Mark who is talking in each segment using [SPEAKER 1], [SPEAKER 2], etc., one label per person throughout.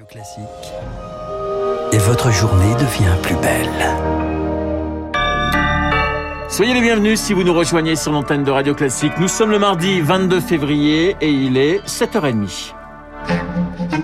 [SPEAKER 1] Radio Classique. Et votre journée devient plus belle.
[SPEAKER 2] Soyez les bienvenus si vous nous rejoignez sur l'antenne de Radio Classique. Nous sommes le mardi 22 février et il est 7h30.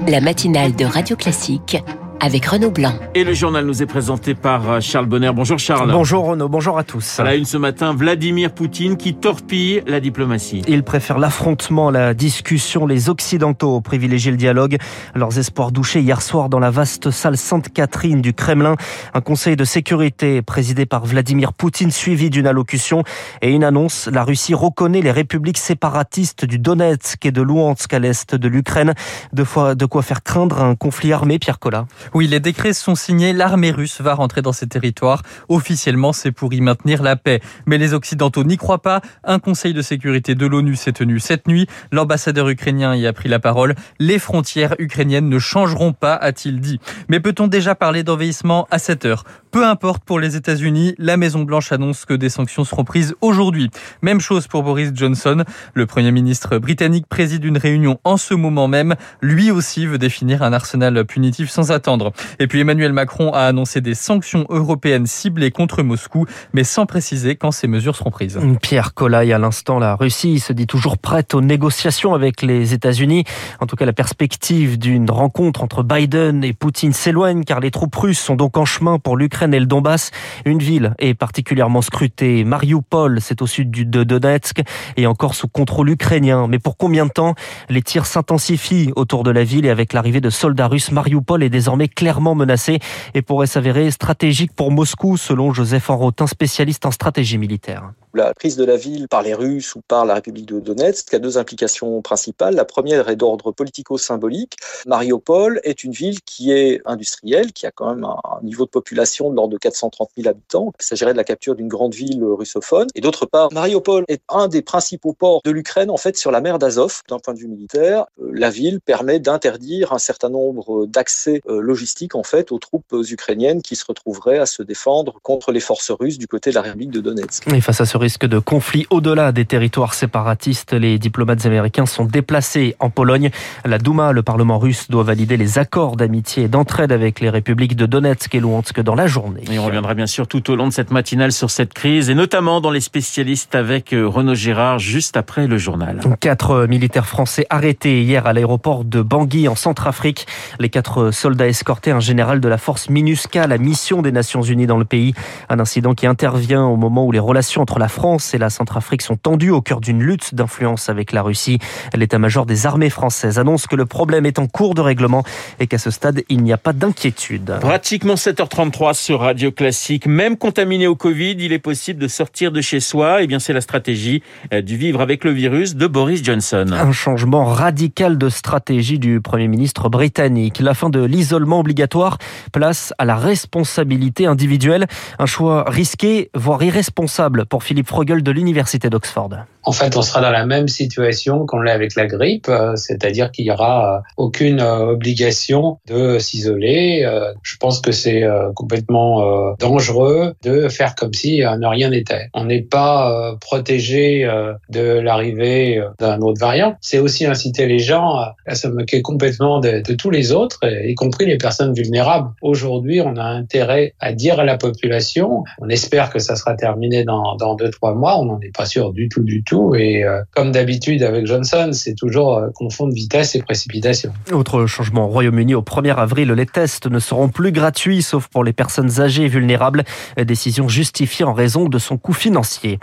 [SPEAKER 3] La matinale de Radio Classique avec Renaud Blanc.
[SPEAKER 2] Et le journal nous est présenté par euh, Charles Bonner. Bonjour Charles.
[SPEAKER 4] Bonjour Renaud, bonjour à tous.
[SPEAKER 2] À la une ce matin, Vladimir Poutine qui torpille la diplomatie.
[SPEAKER 4] Il préfère l'affrontement, la discussion. Les Occidentaux privilégient le dialogue. Leurs espoirs douchés hier soir dans la vaste salle Sainte-Catherine du Kremlin. Un conseil de sécurité présidé par Vladimir Poutine suivi d'une allocution et une annonce. La Russie reconnaît les républiques séparatistes du Donetsk et de Luhansk à l'est de l'Ukraine. De, de quoi faire craindre un conflit armé, Pierre Collat.
[SPEAKER 5] Oui, les décrets sont signés, l'armée russe va rentrer dans ces territoires. Officiellement, c'est pour y maintenir la paix. Mais les Occidentaux n'y croient pas. Un conseil de sécurité de l'ONU s'est tenu cette nuit. L'ambassadeur ukrainien y a pris la parole. Les frontières ukrainiennes ne changeront pas, a-t-il dit. Mais peut-on déjà parler d'envahissement à cette heure peu importe pour les États-Unis, la Maison-Blanche annonce que des sanctions seront prises aujourd'hui. Même chose pour Boris Johnson. Le Premier ministre britannique préside une réunion en ce moment même. Lui aussi veut définir un arsenal punitif sans attendre. Et puis Emmanuel Macron a annoncé des sanctions européennes ciblées contre Moscou, mais sans préciser quand ces mesures seront prises.
[SPEAKER 4] Pierre Collat, à l'instant, la Russie se dit toujours prête aux négociations avec les États-Unis. En tout cas, la perspective d'une rencontre entre Biden et Poutine s'éloigne car les troupes russes sont donc en chemin pour l'Ukraine et le Donbass. Une ville est particulièrement scrutée. Mariupol, c'est au sud de Donetsk et encore sous contrôle ukrainien. Mais pour combien de temps? Les tirs s'intensifient autour de la ville et avec l'arrivée de soldats russes, Mariupol est désormais clairement menacé et pourrait s'avérer stratégique pour Moscou, selon Joseph Enrotin, spécialiste en stratégie militaire.
[SPEAKER 6] La prise de la ville par les Russes ou par la République de Donetsk a deux implications principales. La première est d'ordre politico-symbolique. Mariupol est une ville qui est industrielle, qui a quand même un niveau de population de l'ordre de 430 000 habitants. Il s'agirait de la capture d'une grande ville russophone. Et d'autre part, Mariupol est un des principaux ports de l'Ukraine, en fait, sur la mer d'Azov. D'un point de vue militaire, euh, la ville permet d'interdire un certain nombre d'accès euh, logistiques, en fait, aux troupes ukrainiennes qui se retrouveraient à se défendre contre les forces russes du côté de la République de Donetsk.
[SPEAKER 4] Et face à ce risque de conflit au-delà des territoires séparatistes, les diplomates américains sont déplacés en Pologne. La Douma, le Parlement russe, doit valider les accords d'amitié et d'entraide avec les républiques de Donetsk et Luhansk dans la journée.
[SPEAKER 2] Et on reviendra bien sûr tout au long de cette matinale sur cette crise et notamment dans les spécialistes avec euh, Renaud Girard juste après le journal.
[SPEAKER 4] Quatre militaires français arrêtés hier à l'aéroport de Bangui en Centrafrique. Les quatre soldats escortaient un général de la force MINUSCA, la mission des Nations Unies dans le pays. Un incident qui intervient au moment où les relations entre la France et la Centrafrique sont tendues au cœur d'une lutte d'influence avec la Russie. L'état-major des armées françaises annonce que le problème est en cours de règlement et qu'à ce stade, il n'y a pas d'inquiétude.
[SPEAKER 2] Pratiquement 7h33 sur Radio Classique. Même contaminé au Covid, il est possible de sortir de chez soi. Eh bien, c'est la stratégie euh, du vivre avec le virus de Boris Johnson.
[SPEAKER 4] Un changement radical de stratégie du Premier ministre britannique. La fin de l'isolement obligatoire, place à la responsabilité individuelle. Un choix risqué, voire irresponsable pour Philippe Frogel de l'Université d'Oxford.
[SPEAKER 7] En fait, on sera dans la même situation qu'on l'est avec la grippe, euh, c'est-à-dire qu'il n'y aura euh, aucune euh, obligation de s'isoler. Je pense que c'est complètement dangereux de faire comme si rien n'était. On n'est pas protégé de l'arrivée d'un autre variant. C'est aussi inciter les gens à se moquer complètement de, de tous les autres, y compris les personnes vulnérables. Aujourd'hui, on a intérêt à dire à la population, on espère que ça sera terminé dans, dans deux, trois mois, on n'en est pas sûr du tout, du tout et euh, comme d'habitude avec Johnson, c'est toujours euh, confondre vitesse et précipitation.
[SPEAKER 4] Autre changement au Royaume-Uni, au 1er avril, les tests ne seront plus gratuits, sauf pour les personnes âgées et vulnérables. Décision justifiée en raison de son coût financier.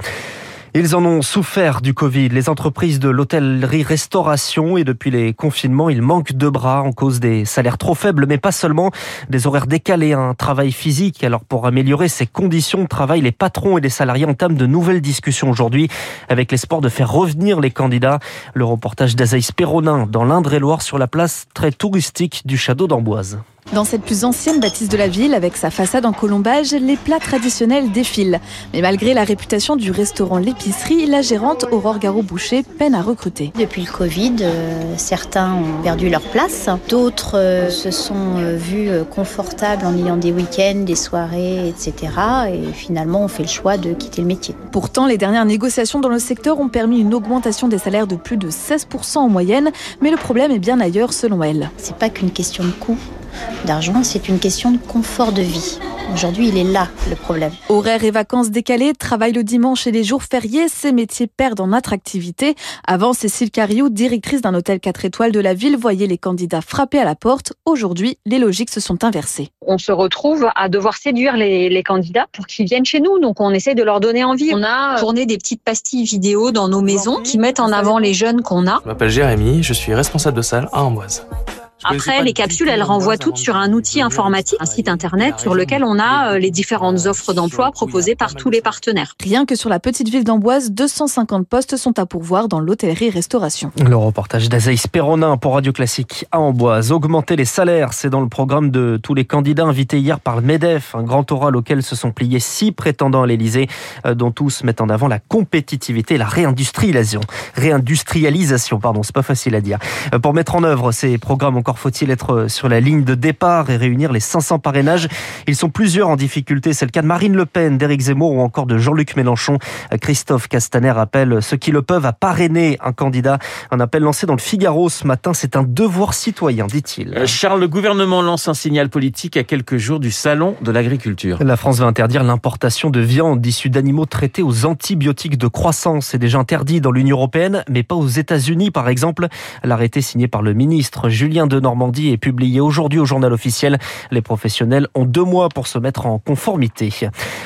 [SPEAKER 4] Ils en ont souffert du Covid. Les entreprises de l'hôtellerie-restauration et depuis les confinements, il manque de bras en cause des salaires trop faibles, mais pas seulement des horaires décalés, un travail physique. Alors pour améliorer ces conditions de travail, les patrons et les salariés entament de nouvelles discussions aujourd'hui avec l'espoir de faire revenir les candidats. Le reportage d'Azaïs Perronin dans l'Indre-et-Loire sur la place très touristique du Château d'Amboise.
[SPEAKER 8] Dans cette plus ancienne bâtisse de la ville, avec sa façade en colombage, les plats traditionnels défilent. Mais malgré la réputation du restaurant L'épicerie, la gérante Aurore Garot-Boucher peine à recruter.
[SPEAKER 9] Depuis le Covid, euh, certains ont perdu leur place. D'autres euh, se sont euh, vus confortables en ayant des week-ends, des soirées, etc. Et finalement, on fait le choix de quitter le métier.
[SPEAKER 8] Pourtant, les dernières négociations dans le secteur ont permis une augmentation des salaires de plus de 16% en moyenne. Mais le problème est bien ailleurs selon elle.
[SPEAKER 9] C'est pas qu'une question de coût d'argent, c'est une question de confort de vie. Aujourd'hui, il est là le problème.
[SPEAKER 8] Horaires et vacances décalées, travail le dimanche et les jours fériés, ces métiers perdent en attractivité. Avant, Cécile Cariou, directrice d'un hôtel 4 étoiles de la ville, voyait les candidats frapper à la porte. Aujourd'hui, les logiques se sont inversées.
[SPEAKER 10] On se retrouve à devoir séduire les, les candidats pour qu'ils viennent chez nous. Donc, on essaie de leur donner envie. On a tourné des petites pastilles vidéo dans nos maisons qui mettent en avant les jeunes qu'on a.
[SPEAKER 11] Je m'appelle Jérémy, je suis responsable de salle à Amboise.
[SPEAKER 10] Après, les capsules, elles renvoient toutes sur un outil informatique, un site internet sur lequel on a euh, les différentes offres d'emploi proposées par tous les partenaires.
[SPEAKER 8] Rien que sur la petite ville d'Amboise, 250 postes sont à pourvoir dans l'hôtellerie-restauration.
[SPEAKER 4] Le reportage d'Azaïs Perronin pour Radio Classique à Amboise. Augmenter les salaires, c'est dans le programme de tous les candidats invités hier par le MEDEF, un grand oral auquel se sont pliés six prétendants à l'Elysée, euh, dont tous mettent en avant la compétitivité et la réindustrialisation. Réindustrialisation, pardon, c'est pas facile à dire. Euh, Pour mettre en œuvre ces programmes encore faut-il être sur la ligne de départ et réunir les 500 parrainages. Ils sont plusieurs en difficulté. C'est le cas de Marine Le Pen, d'Éric Zemmour ou encore de Jean-Luc Mélenchon. Christophe Castaner appelle ceux qui le peuvent à parrainer un candidat. Un appel lancé dans le Figaro ce matin. C'est un devoir citoyen, dit-il.
[SPEAKER 2] Euh, Charles, le gouvernement lance un signal politique à quelques jours du salon de l'agriculture.
[SPEAKER 4] La France va interdire l'importation de viande issue d'animaux traités aux antibiotiques de croissance. C'est déjà interdit dans l'Union européenne, mais pas aux États-Unis, par exemple. L'arrêté signé par le ministre Julien de Normandie est publié aujourd'hui au journal officiel. Les professionnels ont deux mois pour se mettre en conformité.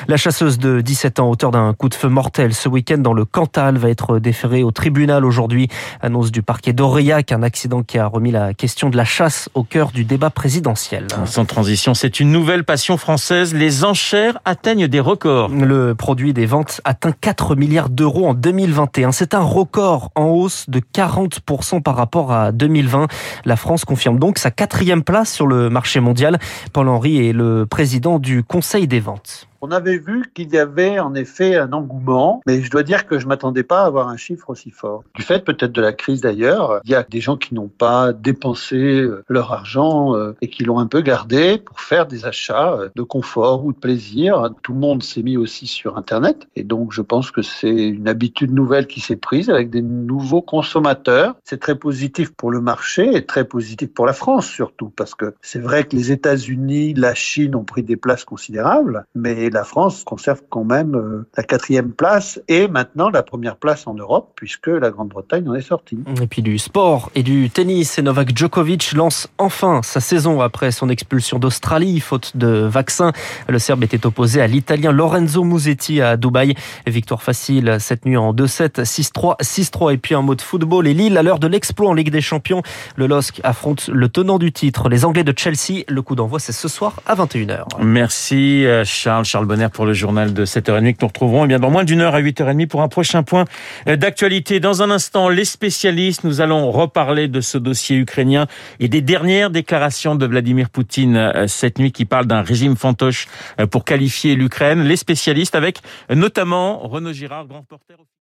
[SPEAKER 4] La chasseuse de 17 ans, auteur d'un coup de feu mortel ce week-end dans le Cantal, va être déférée au tribunal aujourd'hui. Annonce du parquet d'Aurillac, un accident qui a remis la question de la chasse au cœur du débat présidentiel.
[SPEAKER 2] Sans transition, c'est une nouvelle passion française. Les enchères atteignent des records.
[SPEAKER 4] Le produit des ventes atteint 4 milliards d'euros en 2021. C'est un record en hausse de 40% par rapport à 2020. La France confirme donc sa quatrième place sur le marché mondial. Paul Henry est le président du Conseil des ventes.
[SPEAKER 12] On avait vu qu'il y avait en effet un engouement, mais je dois dire que je m'attendais pas à avoir un chiffre aussi fort. Du fait peut-être de la crise d'ailleurs, il y a des gens qui n'ont pas dépensé leur argent euh, et qui l'ont un peu gardé pour faire des achats de confort ou de plaisir. Tout le monde s'est mis aussi sur Internet et donc je pense que c'est une habitude nouvelle qui s'est prise avec des nouveaux consommateurs. C'est très positif pour le marché et très positif pour la France surtout parce que c'est vrai que les États-Unis, la Chine ont pris des places considérables, mais la France conserve quand même euh, la quatrième place et maintenant la première place en Europe puisque la Grande-Bretagne en est sortie.
[SPEAKER 4] Et puis du sport et du tennis. Et Novak Djokovic lance enfin sa saison après son expulsion d'Australie, faute de vaccin. Le Serbe était opposé à l'Italien Lorenzo Musetti à Dubaï. Victoire facile cette nuit en 2-7, 6-3, 6-3. Et puis un mot de football. Et Lille, à l'heure de l'exploit en Ligue des Champions, le LOSC affronte le tenant du titre, les Anglais de Chelsea. Le coup d'envoi, c'est ce soir à 21h.
[SPEAKER 2] Merci Charles. Charles Bonner pour le journal de 7h30 que nous retrouverons et bien dans moins d'une heure à 8h30 pour un prochain point d'actualité. Dans un instant, les spécialistes, nous allons reparler de ce dossier ukrainien et des dernières déclarations de Vladimir Poutine cette nuit qui parle d'un régime fantoche pour qualifier l'Ukraine. Les spécialistes avec notamment Renaud Girard, grand reporter.